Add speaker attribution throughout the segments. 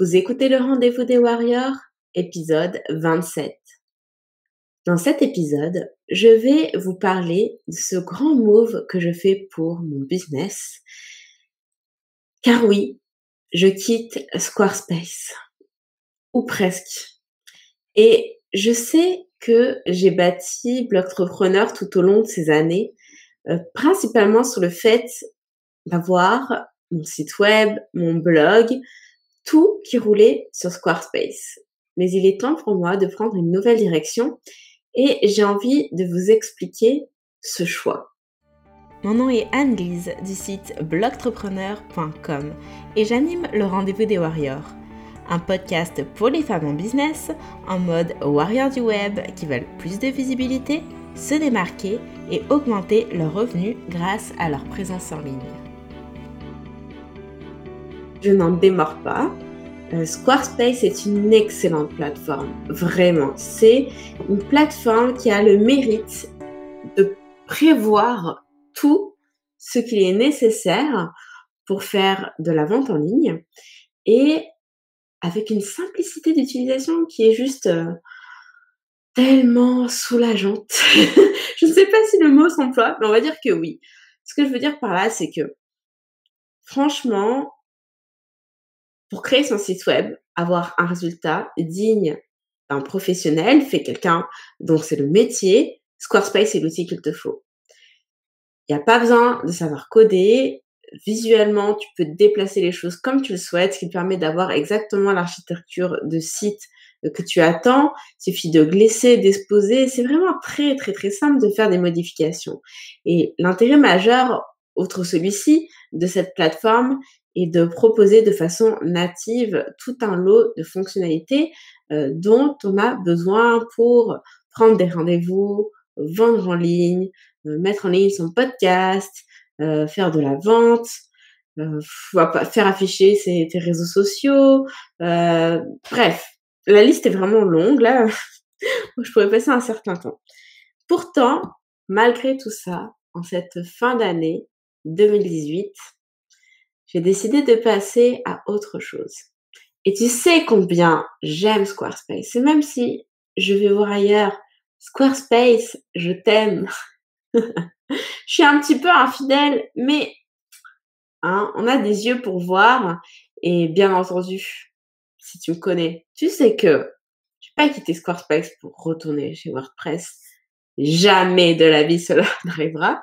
Speaker 1: Vous écoutez le rendez-vous des Warriors, épisode 27. Dans cet épisode, je vais vous parler de ce grand move que je fais pour mon business. Car oui, je quitte Squarespace. Ou presque. Et je sais que j'ai bâti Blogtrepreneur tout au long de ces années, euh, principalement sur le fait d'avoir mon site web, mon blog, tout qui roulait sur Squarespace. Mais il est temps pour moi de prendre une nouvelle direction et j'ai envie de vous expliquer ce choix. Mon nom est Anne-Lise du site blogtrepreneur.com et j'anime le rendez-vous des warriors, un podcast pour les femmes en business en mode warrior du web qui veulent plus de visibilité, se démarquer et augmenter leurs revenus grâce à leur présence en ligne je n'en démords pas. Euh, Squarespace est une excellente plateforme, vraiment. C'est une plateforme qui a le mérite de prévoir tout ce qu'il est nécessaire pour faire de la vente en ligne et avec une simplicité d'utilisation qui est juste euh, tellement soulageante. je ne sais pas si le mot s'emploie, mais on va dire que oui. Ce que je veux dire par là, c'est que franchement, pour créer son site web, avoir un résultat digne d'un professionnel, fait quelqu'un dont c'est le métier, Squarespace est l'outil qu'il te faut. Il n'y a pas besoin de savoir coder. Visuellement, tu peux déplacer les choses comme tu le souhaites, ce qui permet d'avoir exactement l'architecture de site que tu attends. Il suffit de glisser, d'exposer. C'est vraiment très, très, très simple de faire des modifications. Et l'intérêt majeur, outre celui-ci, de cette plateforme, et de proposer de façon native tout un lot de fonctionnalités euh, dont on a besoin pour prendre des rendez-vous, vendre en ligne, euh, mettre en ligne son podcast, euh, faire de la vente, faire afficher ses, réseaux sociaux. bref, la liste est vraiment longue là. Je pourrais passer un certain temps. Pourtant, malgré tout ça, en cette fin d'année 2018, j'ai décidé de passer à autre chose. Et tu sais combien j'aime Squarespace. Et même si je vais voir ailleurs, Squarespace, je t'aime. je suis un petit peu infidèle, mais hein, on a des yeux pour voir. Et bien entendu, si tu me connais, tu sais que je vais pas quitter Squarespace pour retourner chez WordPress. Jamais de la vie cela n'arrivera.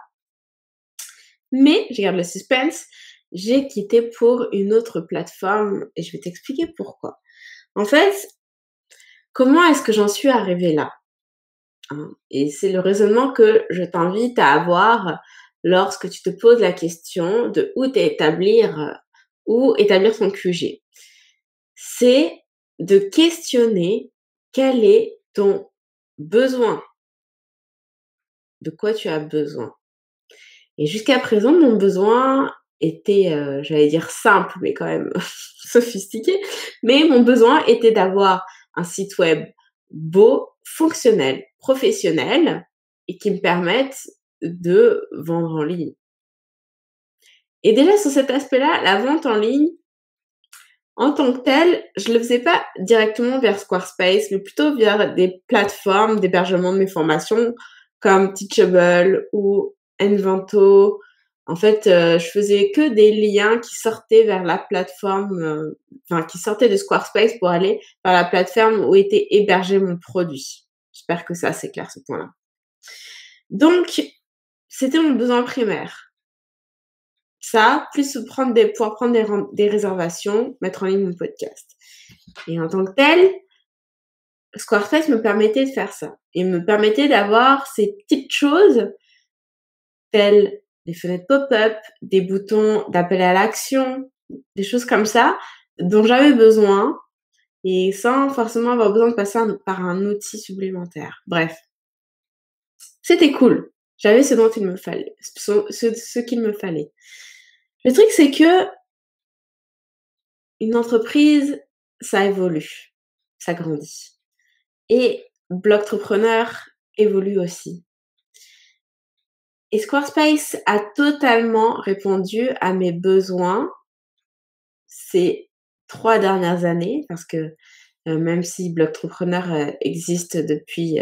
Speaker 1: Mais je garde le suspense j'ai quitté pour une autre plateforme et je vais t'expliquer pourquoi. En fait, comment est-ce que j'en suis arrivée là? Hein? Et c'est le raisonnement que je t'invite à avoir lorsque tu te poses la question de où t'établir, où établir ton QG. C'est de questionner quel est ton besoin. De quoi tu as besoin. Et jusqu'à présent, mon besoin était, euh, j'allais dire simple, mais quand même sophistiqué. Mais mon besoin était d'avoir un site web beau, fonctionnel, professionnel et qui me permette de vendre en ligne. Et déjà sur cet aspect-là, la vente en ligne, en tant que telle, je le faisais pas directement vers Squarespace, mais plutôt via des plateformes d'hébergement de mes formations comme Teachable ou En fait, euh, je faisais que des liens qui sortaient vers la plateforme, euh, enfin qui sortaient de Squarespace pour aller vers la plateforme où était hébergé mon produit. J'espère que ça c'est clair ce point-là. Donc, c'était mon besoin primaire. Ça, plus prendre des, pouvoir prendre des, des réservations, mettre en ligne mon podcast. Et en tant que tel, Squarespace me permettait de faire ça. Et me permettait d'avoir ces petites choses telles des fenêtres pop-up, des boutons d'appel à l'action, des choses comme ça dont j'avais besoin et sans forcément avoir besoin de passer par un outil supplémentaire. Bref, c'était cool. J'avais ce dont il me fallait, ce, qu'il me fallait. Le truc, c'est que une entreprise, ça évolue, ça grandit. Et Blogtrepreneur évolue aussi. Et Squarespace a totalement répondu à mes besoins. C'est trois dernières années, parce que même si Blogtrepreneur existe depuis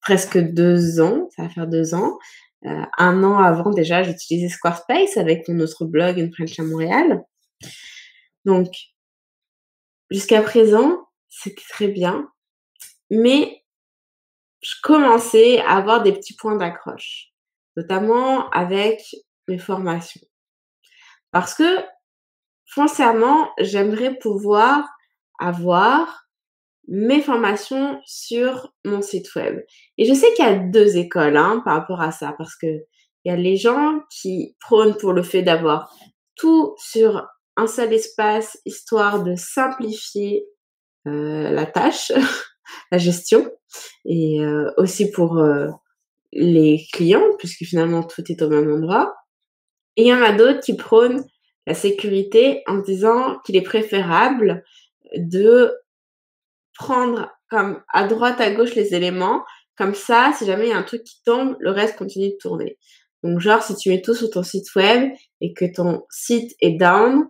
Speaker 1: presque deux ans, ça va faire deux ans, un an avant déjà, j'utilisais Squarespace avec mon autre blog Une French à Montréal. Donc, jusqu'à présent, c'était très bien, mais je commençais à avoir des petits points d'accroche, notamment avec mes formations. Parce que, foncièrement, j'aimerais pouvoir avoir mes formations sur mon site web. Et je sais qu'il y a deux écoles hein, par rapport à ça, parce que il y a les gens qui prônent pour le fait d'avoir tout sur un seul espace, histoire de simplifier euh, la tâche, la gestion, et euh, aussi pour euh, les clients, puisque finalement tout est au même endroit. Et il y en a d'autres qui prônent la sécurité en disant qu'il est préférable de prendre comme à droite, à gauche les éléments. Comme ça, si jamais il y a un truc qui tombe, le reste continue de tourner. Donc, genre, si tu mets tout sur ton site web et que ton site est down,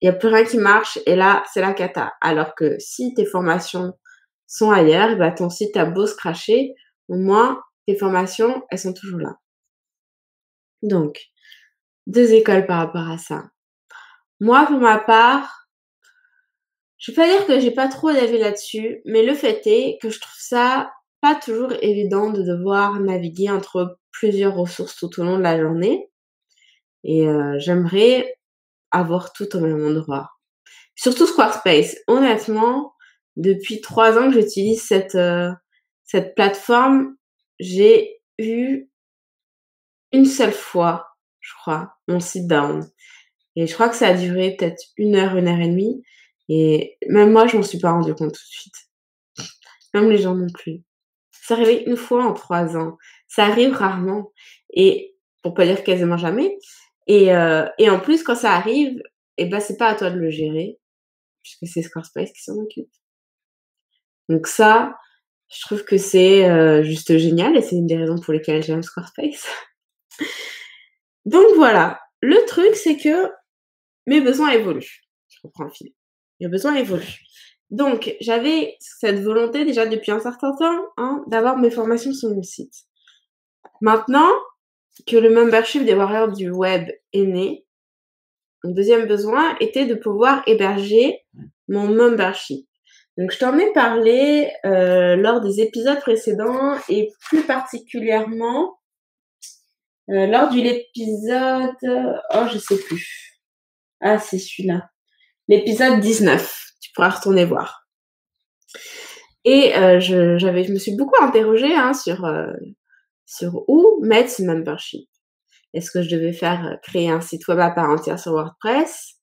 Speaker 1: il n'y a plus rien qui marche et là, c'est la cata. Alors que si tes formations sont ailleurs, bah, ton site a beau se cracher, au moins, tes formations, elles sont toujours là. Donc, deux écoles par rapport à ça. Moi, pour ma part, je vais pas dire que j'ai pas trop d'avis là-dessus, mais le fait est que je trouve ça pas toujours évident de devoir naviguer entre plusieurs ressources tout au long de la journée. Et euh, j'aimerais avoir tout au même endroit. Surtout Squarespace. Honnêtement, depuis trois ans que j'utilise cette, euh, cette plateforme, j'ai eu une seule fois, je crois, mon site down. Et je crois que ça a duré peut-être une heure, une heure et demie. Et même moi, je m'en suis pas rendu compte tout de suite. Même les gens non plus. Ça arrive une fois en trois ans. Ça arrive rarement. Et pour pas dire quasiment jamais. Et, euh, en plus, quand ça arrive, et eh ben c'est pas à toi de le gérer, puisque c'est Squarespace qui s'en occupe. Donc ça, je trouve que c'est euh, juste génial et c'est une des raisons pour lesquelles j'aime Squarespace. Donc voilà, le truc c'est que mes besoins évoluent. Je reprends le fil. Mes besoins évoluent. Donc j'avais cette volonté déjà depuis un certain temps hein, d'avoir mes formations sur mon site. Maintenant que le membership des Warriors du Web est né, mon deuxième besoin était de pouvoir héberger mon membership. Donc je t'en ai parlé euh, lors des épisodes précédents et plus particulièrement euh, lors de l'épisode... Oh, je sais plus. Ah, c'est celui-là. L'épisode 19. Tu pourras retourner voir. Et euh, je, j'avais, je me suis beaucoup interrogée hein, sur, euh, sur où mettre ce membership. Est-ce que je devais faire créer un site web à part entière sur WordPress?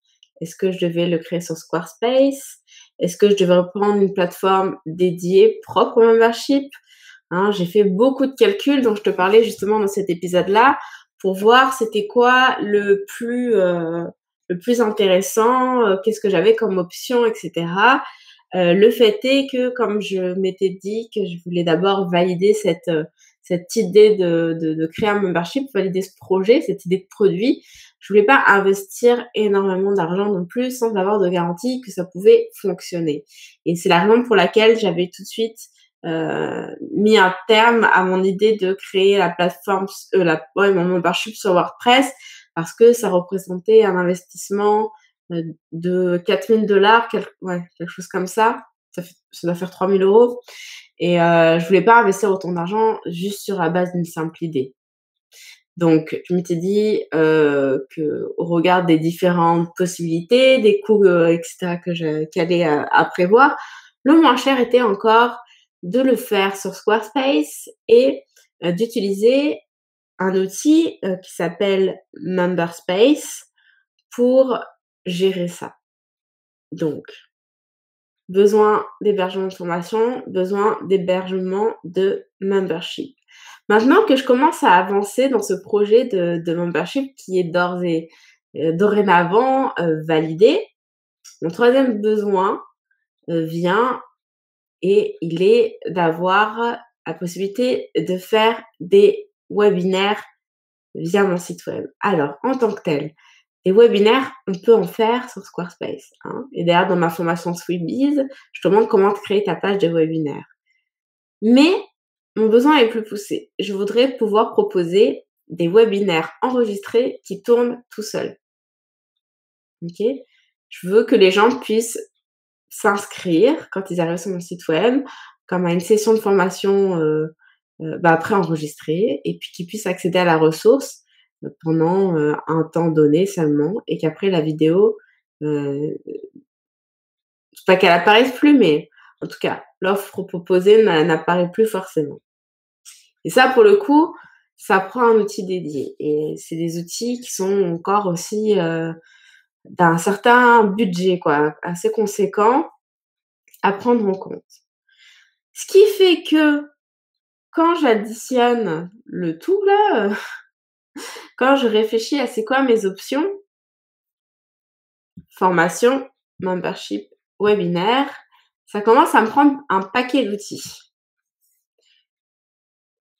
Speaker 1: Est-ce que je devais le créer sur Squarespace? Est-ce que je devais reprendre une plateforme dédiée propre au membership? Hein, j'ai fait beaucoup de calculs dont je te parlais justement dans cet épisode-là pour voir c'était quoi le plus euh, le plus intéressant, euh, qu'est-ce que j'avais comme option, etc. Euh, le fait est que comme je m'étais dit que je voulais d'abord valider cette cette idée de, de, de, créer un membership, valider ce projet, cette idée de produit, je voulais pas investir énormément d'argent non plus sans avoir de garantie que ça pouvait fonctionner. Et c'est la raison pour laquelle j'avais tout de suite euh, mis un terme à mon idée de créer la plateforme, euh, la, ouais, mon membership sur WordPress parce que ça représentait un investissement euh, de 4000 dollars, ouais, quelque chose comme ça. Ça, fait, ça doit faire 3000 euros. Et euh, je voulais pas investir autant d'argent juste sur la base d'une simple idée. Donc, je m'étais dit euh, que au regard des différentes possibilités, des coûts, euh, etc., que j'allais à, à prévoir, le moins cher était encore de le faire sur Squarespace et euh, d'utiliser un outil euh, qui s'appelle Memberspace pour gérer ça. Donc, besoin d'hébergement de formation, besoin d'hébergement de membership. Maintenant que je commence à avancer dans ce projet de, membership qui est d'ores et euh, dorénavant validé, mon troisième besoin vient et il est d'avoir la possibilité de faire des webinaires via mon site web. Alors, en tant que tel, des webinaires, on peut en faire sur Squarespace. Hein. Et d'ailleurs, dans ma formation Sweetbees, je te montre comment créer ta page de webinaire. Mais mon besoin est plus poussé. Je voudrais pouvoir proposer des webinaires enregistrés qui tournent tout seuls. Ok Je veux que les gens puissent s'inscrire quand ils arrivent sur mon site web, comme à une session de formation euh, euh, bah, après enregistrée, et puis qu'ils puissent accéder à la ressource euh, pendant un temps donné seulement, et qu'après la vidéo, c'est pas qu'elle apparaisse plus, mais en tout cas, l'offre proposée n'apparaît plus forcément. Et ça, pour le coup, ça prend un outil dédié. Et c'est des outils qui sont encore aussi euh, d'un certain budget, quoi, assez conséquent à prendre en compte. Ce qui fait que quand j'additionne le tout, là, quand je réfléchis à c'est quoi mes options, formation, membership, webinaire, ça commence à me prendre un paquet d'outils.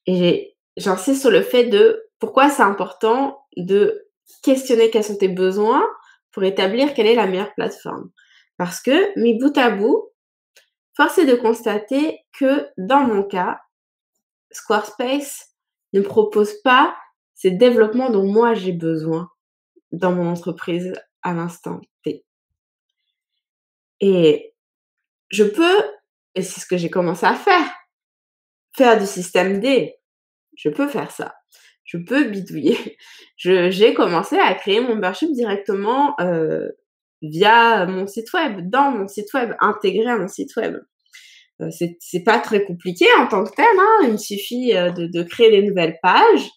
Speaker 1: Et j'insiste sur le fait de pourquoi c'est important de questionner quels sont tes besoins pour établir quelle est la meilleure plateforme. Parce que, mis bout à bout, force est de constater que dans mon cas, Squarespace ne propose pas ces développements dont moi j'ai besoin dans mon entreprise à l'instant T. Et je peux, et c'est ce que j'ai commencé à faire, faire du système D. Je peux faire ça. Je peux bidouiller. j'ai commencé à créer mon membership directement euh, via mon site web, dans mon site web, intégré à mon site web. Euh, c'est pas très compliqué en tant que tel. Hein. Il me suffit euh, de, de créer des nouvelles pages.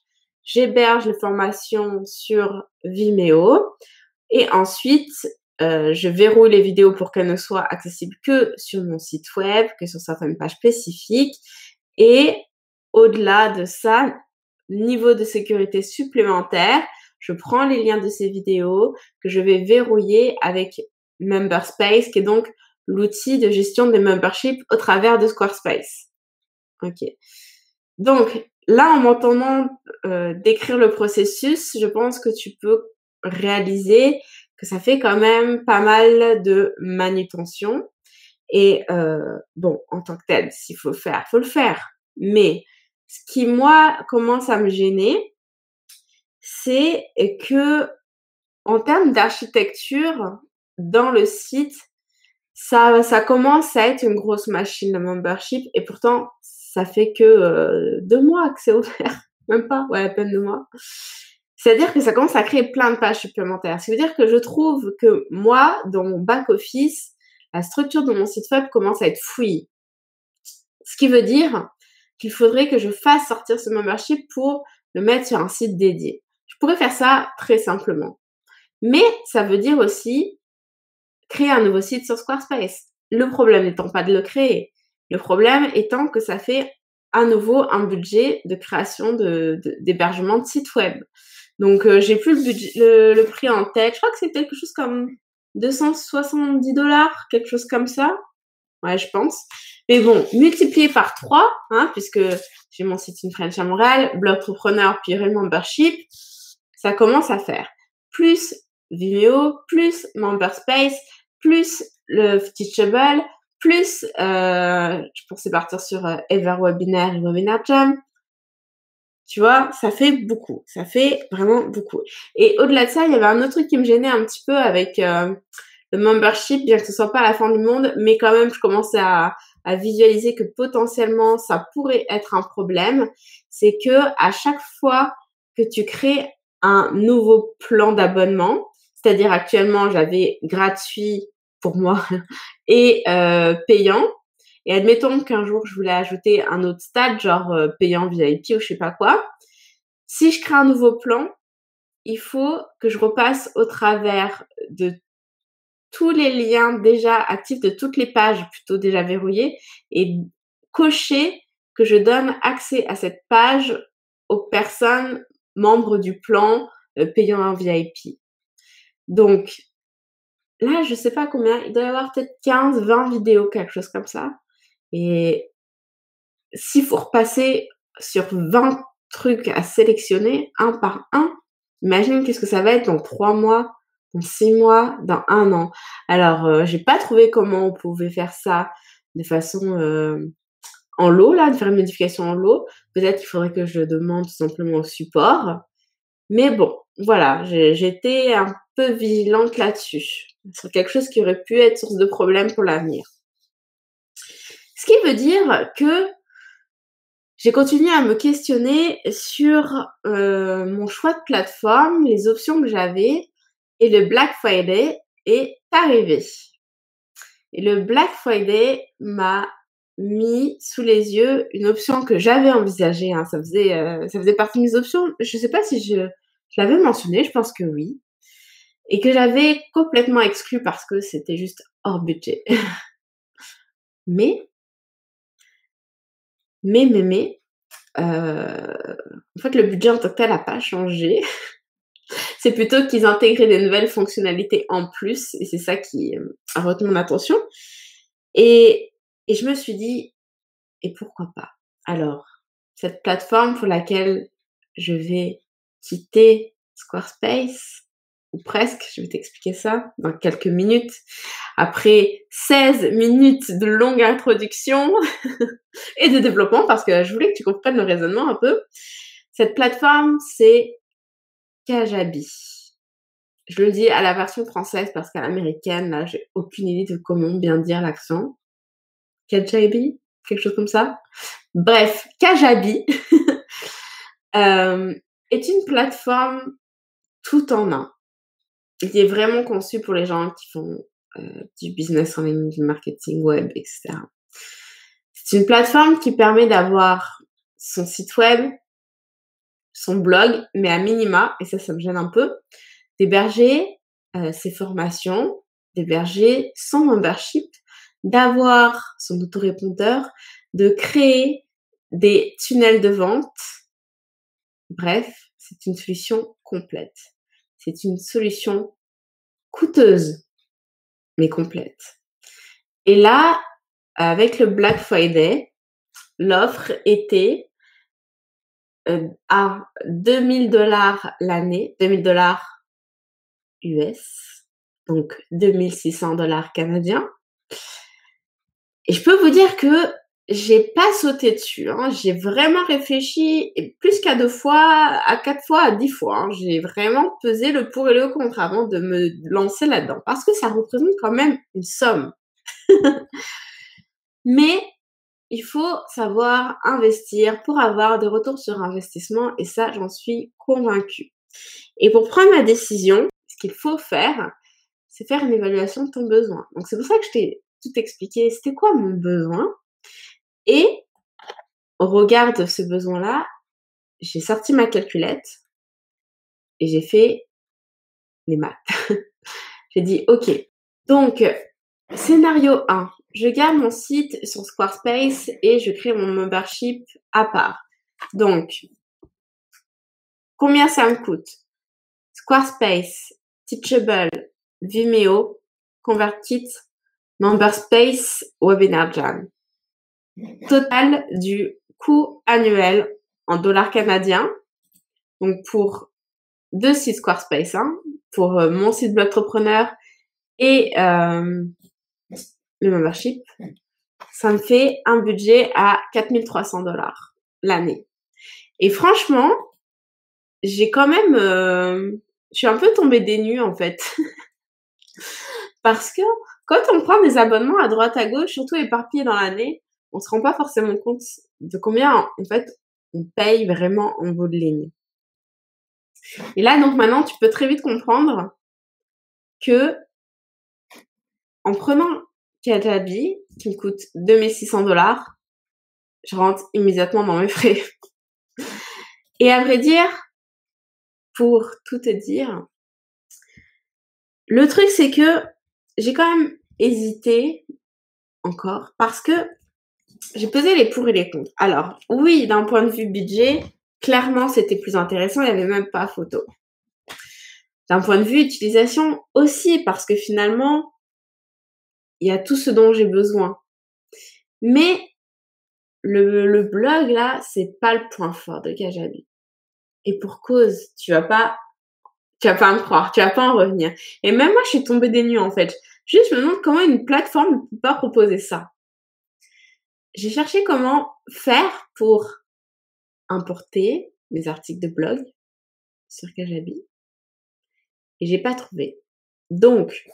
Speaker 1: J'héberge les formations sur Vimeo. Et ensuite, euh, je verrouille les vidéos pour qu'elles ne soient accessibles que sur mon site web, que sur certaines pages spécifiques. Et au-delà de ça, niveau de sécurité supplémentaire, je prends les liens de ces vidéos que je vais verrouiller avec Memberspace, qui est donc l'outil de gestion des memberships au travers de Squarespace. Ok. Donc là, en m'entendant euh, décrire le processus, je pense que tu peux réaliser que ça fait quand même pas mal de manutention. Et euh, bon, en tant que tel, s'il faut le faire, faut le faire. Mais ce qui, moi, commence à me gêner, c'est que en termes d'architecture, dans le site, ça, ça commence à être une grosse machine de membership et pourtant, ça fait que euh, deux mois que c'est ouvert. Même pas, ouais, à peine deux mois. C'est-à-dire que ça commence à créer plein de pages supplémentaires. Ce qui veut dire que je trouve que moi, dans mon back-office, la structure de mon site web commence à être fouillie. Ce qui veut dire qu'il faudrait que je fasse sortir ce membership pour le mettre sur un site dédié. Je pourrais faire ça très simplement. Mais ça veut dire aussi créer un nouveau site sur Squarespace. Le problème n'étant pas de le créer. Le problème étant que ça fait à nouveau un budget de création d'hébergement de, de, site web. Donc euh, j'ai plus le, budget, le, prix en tête. Je crois que c'est quelque chose comme 270 dollars, quelque chose comme ça. Ouais, je pense. Mais bon, multiplié par 3, hein, puisque j'ai mon site in French à Montréal, puis Real Membership, ça commence à faire. Plus Vimeo, plus Memberspace, plus le Teachable, plus euh, je pensais partir sur euh, Everwebinar et Webinar Jam. Tu vois, ça fait beaucoup. Ça fait vraiment beaucoup. Et au-delà de ça, il y avait un autre truc qui me gênait un petit peu avec euh, le membership, bien que ce soit pas la fin du monde, mais quand même, je commençais à, visualiser que potentiellement ça pourrait être un problème. C'est que à chaque fois que tu crées un nouveau plan d'abonnement, c'est-à-dire actuellement j'avais gratuit pour moi et euh, payant. Et admettons qu'un jour je voulais ajouter un autre stade, genre euh, payant VIP ou je sais pas quoi. Si je crée un nouveau plan, il faut que je repasse au travers de tous les liens déjà actifs de toutes les pages plutôt déjà verrouillées et cocher que je donne accès à cette page aux personnes membres du plan euh, payant un VIP. Donc, là, je sais pas combien, il doit y avoir peut-être 15, 20 vidéos, quelque chose comme ça. Et s'il faut repasser sur 20 trucs à sélectionner, un par un, Imagine qu'est-ce que ça va être dans trois mois, dans six mois, dans un an. Alors, euh, j'ai pas trouvé comment on pouvait faire ça de façon euh, en lot, là, de faire une modification en lot. Peut-être qu'il faudrait que je demande tout simplement au support. Mais bon, voilà, j'étais un peu vigilante là-dessus. C'est quelque chose qui aurait pu être source de problème pour l'avenir. Ce qui veut dire que j'ai continué à me questionner sur euh, mon choix de plateforme, les options que j'avais, et le Black Friday est arrivé. Et le Black Friday m'a mis sous les yeux une option que j'avais envisagée. Hein. Ça faisait, euh, ça faisait partie de mes options. Je ne sais pas si je, je l'avais mentionné, je pense que oui, et que j'avais complètement exclu parce que c'était juste hors budget. mais, mais, mais, mais, euh, en fait, le budget en tant que tel n'a pas changé. c'est plutôt qu'ils intégraient des nouvelles fonctionnalités en plus, et c'est ça qui euh, a retenu mon attention. Et, et je me suis dit, et pourquoi pas? Alors, cette plateforme pour laquelle je vais quitter Squarespace, presque, je vais t'expliquer ça dans quelques minutes. Après 16 minutes de longue introduction et de développement, parce que je voulais que tu comprennes le raisonnement un peu. Cette plateforme, c'est Kajabi. Je le dis à la version française parce qu'à l'américaine, là, j'ai aucune idée de comment bien dire l'accent. Kajabi? Quelque chose comme ça? Bref, Kajabi euh, est une plateforme tout en un. Il est vraiment conçu pour les gens qui font euh, du business en ligne, du marketing web, etc. C'est une plateforme qui permet d'avoir son site web, son blog, mais à minima, et ça, ça me gêne un peu, d'héberger euh, ses formations, d'héberger son membership, d'avoir son autorépondeur, de créer des tunnels de vente. Bref, c'est une solution complète. C'est une solution coûteuse, mais complète. Et là, avec le Black Friday, l'offre était euh, à 2000 dollars l'année, 2000 dollars US, donc 2600 dollars canadiens. Et je peux vous dire que j'ai pas sauté dessus. Hein. J'ai vraiment réfléchi plus qu'à deux fois, à quatre fois, à dix fois. Hein. J'ai vraiment pesé le pour et le contre avant de me lancer là-dedans. Parce que ça représente quand même une somme. Mais il faut savoir investir pour avoir des retours sur investissement. Et ça, j'en suis convaincue. Et pour prendre ma décision, ce qu'il faut faire, c'est faire une évaluation de ton besoin. Donc c'est pour ça que je t'ai tout expliqué. C'était quoi mon besoin? Et au regard de ce besoin-là, j'ai sorti ma calculette et j'ai fait les maths. j'ai dit, OK, donc, scénario 1, je garde mon site sur Squarespace et je crée mon membership à part. Donc, combien ça me coûte? Squarespace, Teachable, Vimeo, ConvertKit, Memberspace, Webinar Jam total du coût annuel en dollars canadiens. Donc pour deux sites Squarespace, hein, pour euh, mon site Blogtrepreneur et euh, le membership, ça me fait un budget à 4300 dollars l'année. Et franchement, j'ai quand même, euh, je suis un peu tombée des nues en fait. Parce que quand on prend des abonnements à droite à gauche, surtout éparpillés dans l'année, on se rend pas forcément compte de combien en fait on paye vraiment en bout de ligne. Et là donc maintenant tu peux très vite comprendre que en prenant Kajabi qui me coûte 2600 dollars, je rentre immédiatement dans mes frais. Et à vrai dire, pour tout te dire, le truc c'est que j'ai quand même hésité encore parce que j'ai pesé les pour et les contre. Alors, oui, d'un point de vue budget, clairement, c'était plus intéressant, il n'y avait même pas photo. D'un point de vue utilisation aussi, parce que finalement, il y a tout ce dont j'ai besoin. Mais le, blog, là, c'est pas le point fort de Kajabi. Et pour cause, tu vas pas Tu vas pas me croire, tu vas pas en revenir. Et même moi, je suis tombée des nues en fait. Juste, je me demande comment une plateforme ne peut pas proposer ça. J'ai cherché comment faire pour importer mes articles de blog sur Kajabi et j'ai pas trouvé. Donc,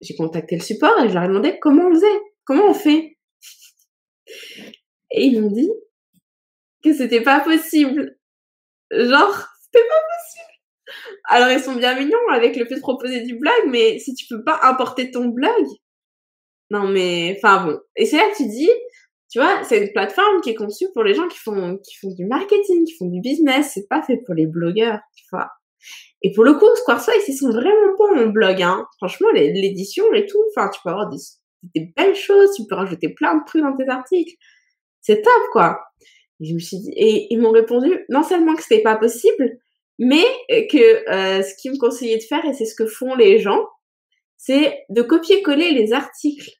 Speaker 1: j'ai contacté le support et je leur ai demandé comment on faisait, comment on fait. Et ils m'ont dit que c'était pas possible. Genre, c'était pas possible. Alors ils sont bien mignons avec le fait de proposer du blog, mais si tu peux pas importer ton blog, non mais, enfin bon. Et c'est là que tu dis, tu vois, c'est une plateforme qui est conçue pour les gens qui font, qui font du marketing, qui font du business. C'est pas fait pour les blogueurs, tu vois. Et pour le coup, Squarespace, ils sont vraiment bons en blog, hein. Franchement, l'édition et tout, enfin, tu peux avoir des, des, belles choses, tu peux rajouter plein de trucs dans tes articles. C'est top, quoi. Et je me suis dit, et ils m'ont répondu, non seulement que c'était pas possible, mais que euh, ce qu'ils me conseillaient de faire, et c'est ce que font les gens, c'est de copier-coller les articles.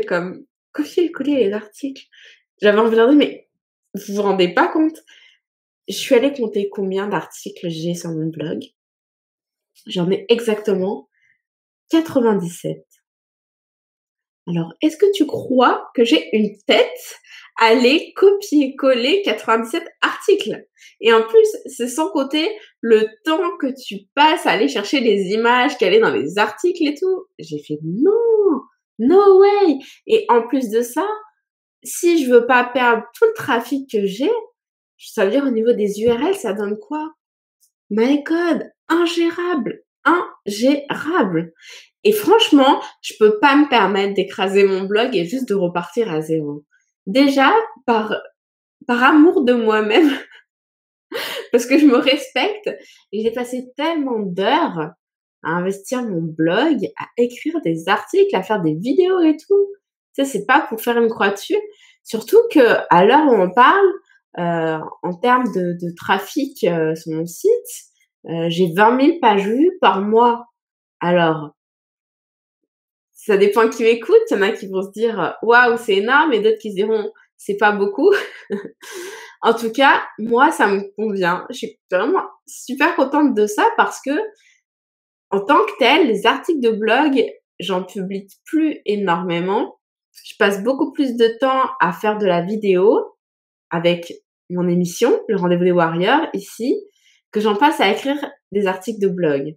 Speaker 1: Comme, copier-coller les articles. J'avais envie de leur dire, mais vous vous rendez pas compte je suis allée compter combien d'articles j'ai sur mon blog. J'en ai exactement 97. Alors, est-ce que tu crois que j'ai une tête à aller copier-coller 97 articles? Et en plus, c'est sans compter le temps que tu passes à aller chercher les images qui allaient dans les articles et tout. J'ai fait non, no way. Et en plus de ça, si je veux pas perdre tout le trafic que j'ai, ça veut dire au niveau des URL, ça donne quoi? My God, ingérable, ingérable. Et franchement, je peux pas me permettre d'écraser mon blog et juste de repartir à zéro. Déjà, par, par amour de moi-même, parce que je me respecte, j'ai passé tellement d'heures à investir mon blog, à écrire des articles, à faire des vidéos et tout. Tu sais, c'est pas pour faire une croix dessus. Surtout que, à l'heure où on parle, euh, en termes de, de trafic euh, sur mon site, euh, j'ai 20 000 pages vues par mois. Alors, ça dépend qui m'écoute. Il y en a qui vont se dire waouh, c'est énorme, et d'autres qui se diront c'est pas beaucoup. en tout cas, moi, ça me convient. Je suis vraiment super contente de ça parce que, en tant que tel, les articles de blog, j'en publie plus énormément. Je passe beaucoup plus de temps à faire de la vidéo avec mon émission, le rendez-vous des warriors, ici, que j'en passe à écrire des articles de blog.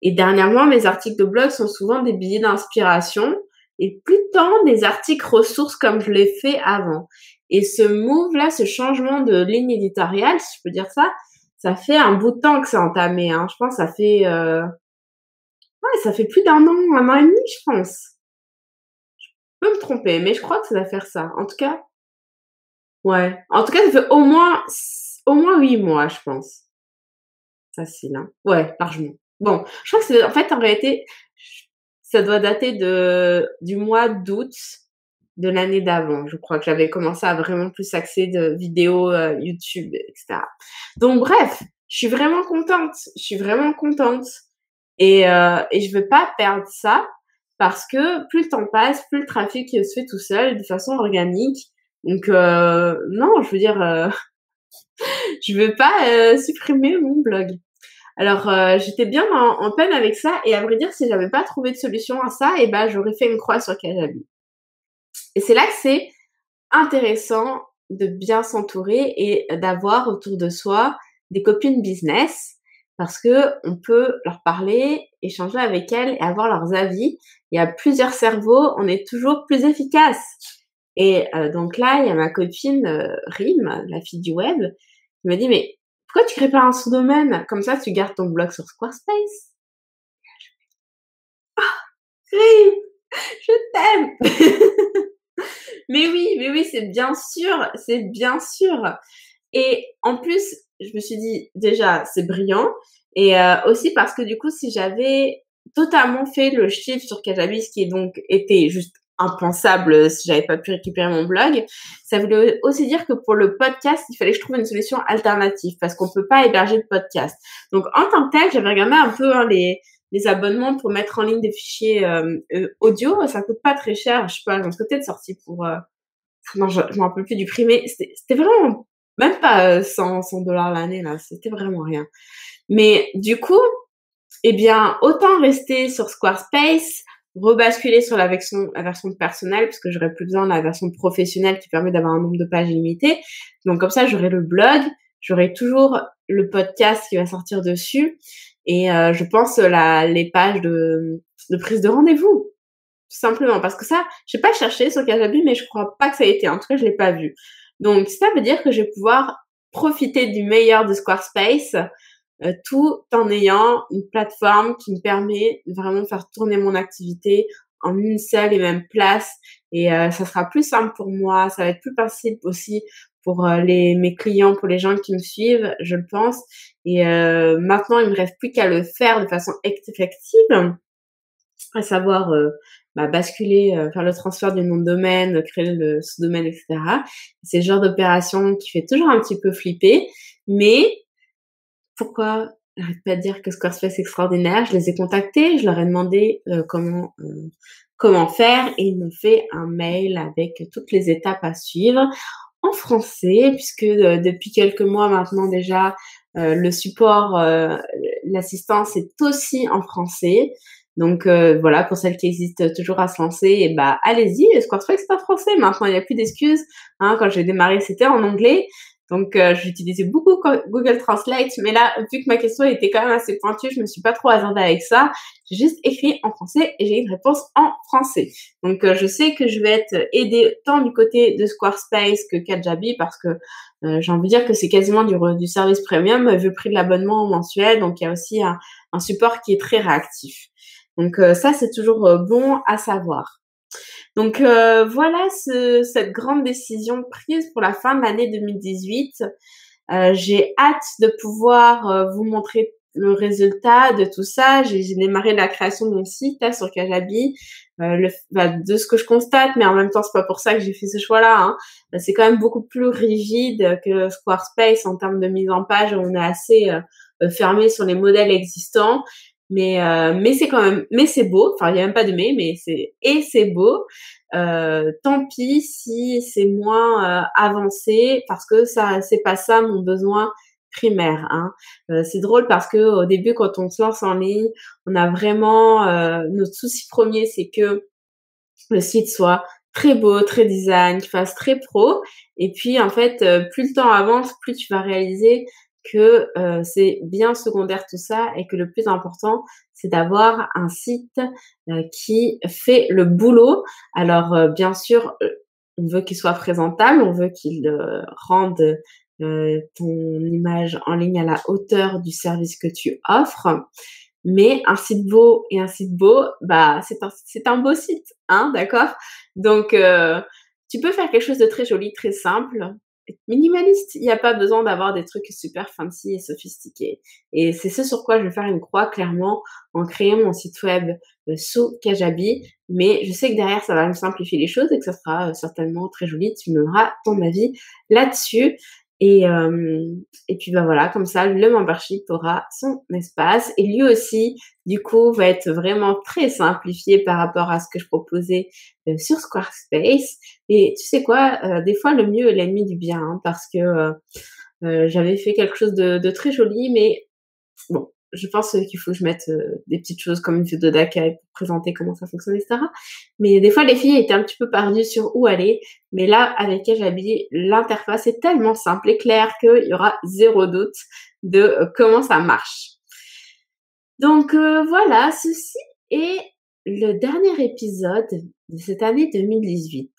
Speaker 1: Et dernièrement, mes articles de blog sont souvent des billets d'inspiration et plus tant des articles ressources comme je l'ai fait avant. Et ce move-là, ce changement de ligne éditoriale, si je peux dire ça, ça fait un bout de temps que c'est entamé. Hein. Je pense que ça fait... Euh... Ouais, ça fait plus d'un an, un an et demi, je pense. Je peux me tromper, mais je crois que ça va faire ça. En tout cas, Ouais. En tout cas, ça fait au moins, au moins huit mois, je pense. Facile, hein. Ouais, largement. Bon, je crois que c'est, en fait, en réalité, ça doit dater de, du mois d'août de l'année d'avant. Je crois que j'avais commencé à vraiment plus axer de vidéos euh, YouTube, etc. Donc, bref, je suis vraiment contente. Je suis vraiment contente. Et, euh, et je veux pas perdre ça parce que plus le temps passe, plus le trafic se fait tout seul de façon organique donc euh, non, je veux dire, euh, je veux pas euh, supprimer mon blog. Alors euh, j'étais bien en, peine avec ça et à vrai dire, si j'avais pas trouvé de solution à ça, et eh ben j'aurais fait une croix sur Kajabi. Et c'est là que c'est intéressant de bien s'entourer et d'avoir autour de soi des copines business parce que on peut leur parler, échanger avec elles et avoir leurs avis. Il y a plusieurs cerveaux, on est toujours plus efficace. Et euh, donc là, il y a ma copine euh, Rim, la fille du web, qui m'a dit mais pourquoi tu crées pas un sous-domaine? Comme ça tu gardes ton blog sur Squarespace Ah, Rim, je t'aime. mais oui, mais oui, c'est bien sûr, c'est bien sûr. Et en plus, je me suis dit déjà c'est brillant et euh, aussi parce que du coup, si j'avais totalement fait le chiffre sur ce qui est donc été juste impensable si j'avais pas pu récupérer mon blog. Ça voulait aussi dire que pour le podcast, il fallait que je trouve une solution alternative parce qu'on peut pas héberger de podcast. Donc en tant que tel, j'avais regardé un peu hein, les les abonnements pour mettre en ligne des fichiers euh, euh, audio, ça coûte pas très cher. Je sais pas, j'en peut-être sorti pour euh... non, je, je m'en rappelle plus du prix, mais c'était vraiment même pas 100, 100 dollars l'année, là. C'était vraiment rien. Mais du coup, eh bien, autant rester sur Squarespace, rebasculer sur la version, la version personnelle, parce que j'aurais plus besoin de la version professionnelle qui permet d'avoir un nombre de pages limité. Donc comme ça, j'aurai le blog, j'aurai toujours le podcast qui va sortir dessus, et euh, je pense la, les pages de, de prise de rendez-vous, tout simplement. Parce que ça, j'ai pas cherché sur Kajabi, mais je crois pas que ça a été. En tout cas, je l'ai pas vu. Donc ça veut dire que je vais pouvoir profiter du meilleur de Squarespace, euh, tout en ayant une plateforme qui me permet vraiment de faire tourner mon activité en une seule et même place. Et euh, ça sera plus simple pour moi, ça va être plus facile aussi pour euh, les mes clients, pour les gens qui me suivent, je le pense. Et maintenant, il me reste plus qu'à le faire de façon effective, à savoir bah, basculer, faire le transfert du nom de domaine, créer le sous-domaine, etc. C'est le genre d'opération qui fait toujours un petit peu flipper, mais pourquoi j'arrête pas de dire que Squarespace est extraordinaire? Je les ai contactés, je leur ai demandé euh, comment euh, comment faire et ils m'ont fait un mail avec toutes les étapes à suivre en français puisque euh, depuis quelques mois maintenant déjà le support, l'assistance est aussi en français. Donc voilà, pour celles qui hésitent toujours à se lancer, bah allez-y, Squarespace c'est en français maintenant, il n'y a plus d'excuses. Hein, quand j'ai démarré, c'était en anglais. Donc, euh, j'utilisais beaucoup Google Translate, mais là, vu que ma question était quand même assez pointue, je me suis pas trop hasardée avec ça. J'ai juste écrit en français et j'ai une réponse en français. Donc, euh, je sais que je vais être aidée tant du côté de Squarespace que Kajabi parce que euh, j'ai envie de dire que c'est quasiment du, du service premium vu le prix de l'abonnement mensuel. Donc, il y a aussi un, un, support qui est très réactif. Donc, ça, c'est toujours bon à savoir. Donc euh, voilà ce, cette grande décision prise pour la fin de l'année 2018. Euh, j'ai hâte de pouvoir euh, vous montrer le résultat de tout ça. J'ai démarré la création de mon site hein, sur Kajabi. Le, bah, de ce que je constate, mais en même temps c'est pas pour ça que j'ai fait ce choix-là. Hein. C'est quand même beaucoup plus rigide que Squarespace en termes de mise en page. On est assez fermé sur les modèles existants mais euh, mais c'est quand même mais c'est beau enfin il y a même pas de mais mais c'est et c'est beau euh, tant pis si c'est moins euh, avancé parce que ça c'est pas ça mon besoin primaire hein. C'est drôle parce que au début quand on se lance en ligne on a vraiment notre souci premier c'est que le site soit très beau, très design, qui fasse très pro. Et puis en fait, plus le temps avance, plus tu vas réaliser que euh, c'est bien secondaire tout ça et que le plus important, c'est d'avoir un site euh, qui fait le boulot. Alors, euh, bien sûr, on veut qu'il soit présentable, on veut qu'il rende ton image en ligne à la hauteur du service que tu offres. Mais un site beau et un site beau, bah c'est un, c'est un beau site, hein, d'accord? Donc tu peux faire quelque chose de très joli, très simple, minimaliste. Il n'y a pas besoin d'avoir des trucs super fancy et sophistiqués. Et c'est ce sur quoi je vais faire une croix clairement en créant mon site web euh, sous Kajabi. Mais je sais que derrière, ça va me simplifier les choses et que ça sera euh, certainement très joli. Tu me donneras ton avis là-dessus. Et, euh, et puis bah voilà, comme ça, le membership aura son espace. Et lui aussi, du coup, va être vraiment très simplifié par rapport à ce que je proposais euh, sur Squarespace. Et tu sais quoi, euh, des fois, le mieux est l'ennemi du bien, hein, parce que euh, j'avais fait quelque chose de, de, très joli, mais bon, je pense qu'il faut que je mette euh, des petites choses comme une vidéo d'accueil pour présenter comment ça fonctionne, etc. Mais des fois, les filles étaient un petit peu perdues sur où aller. Mais là, avec Kajabi, l'interface est tellement simple et claire qu'il y aura zéro doute de euh, comment ça marche. Donc euh, voilà, ceci est le dernier épisode de cette année 2018.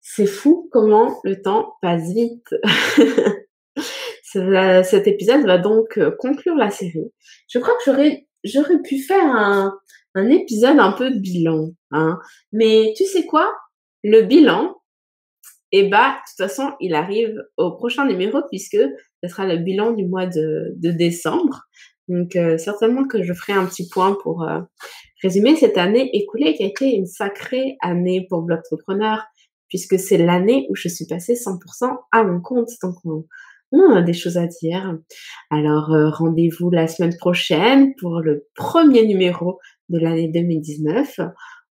Speaker 1: C'est fou comment le temps passe vite. cet épisode va donc euh, conclure la série. Je crois que j'aurais j'aurais pu faire un, un épisode un peu de bilan, hein. Mais tu sais quoi? Le bilan, eh bah, de toute façon, il arrive au prochain numéro puisque ce sera le bilan du mois de, de décembre. Donc, euh, certainement que je ferai un petit point pour euh, résumer cette année écoulée qui a été une sacrée année pour Blogtrepreneur puisque c'est l'année où je suis passée 100% à mon compte. Donc, on, on a des choses à dire. Alors euh, rendez-vous la semaine prochaine pour le premier numéro de l'année 2019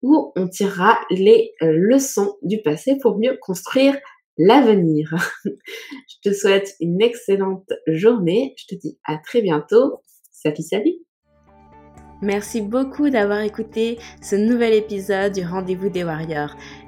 Speaker 1: où on tirera les euh, leçons du passé pour mieux construire l'avenir. je te souhaite une excellente journée. Je te dis à très bientôt. Salut, salut.
Speaker 2: Merci beaucoup d'avoir écouté ce nouvel épisode du Rendez-vous des Warriors.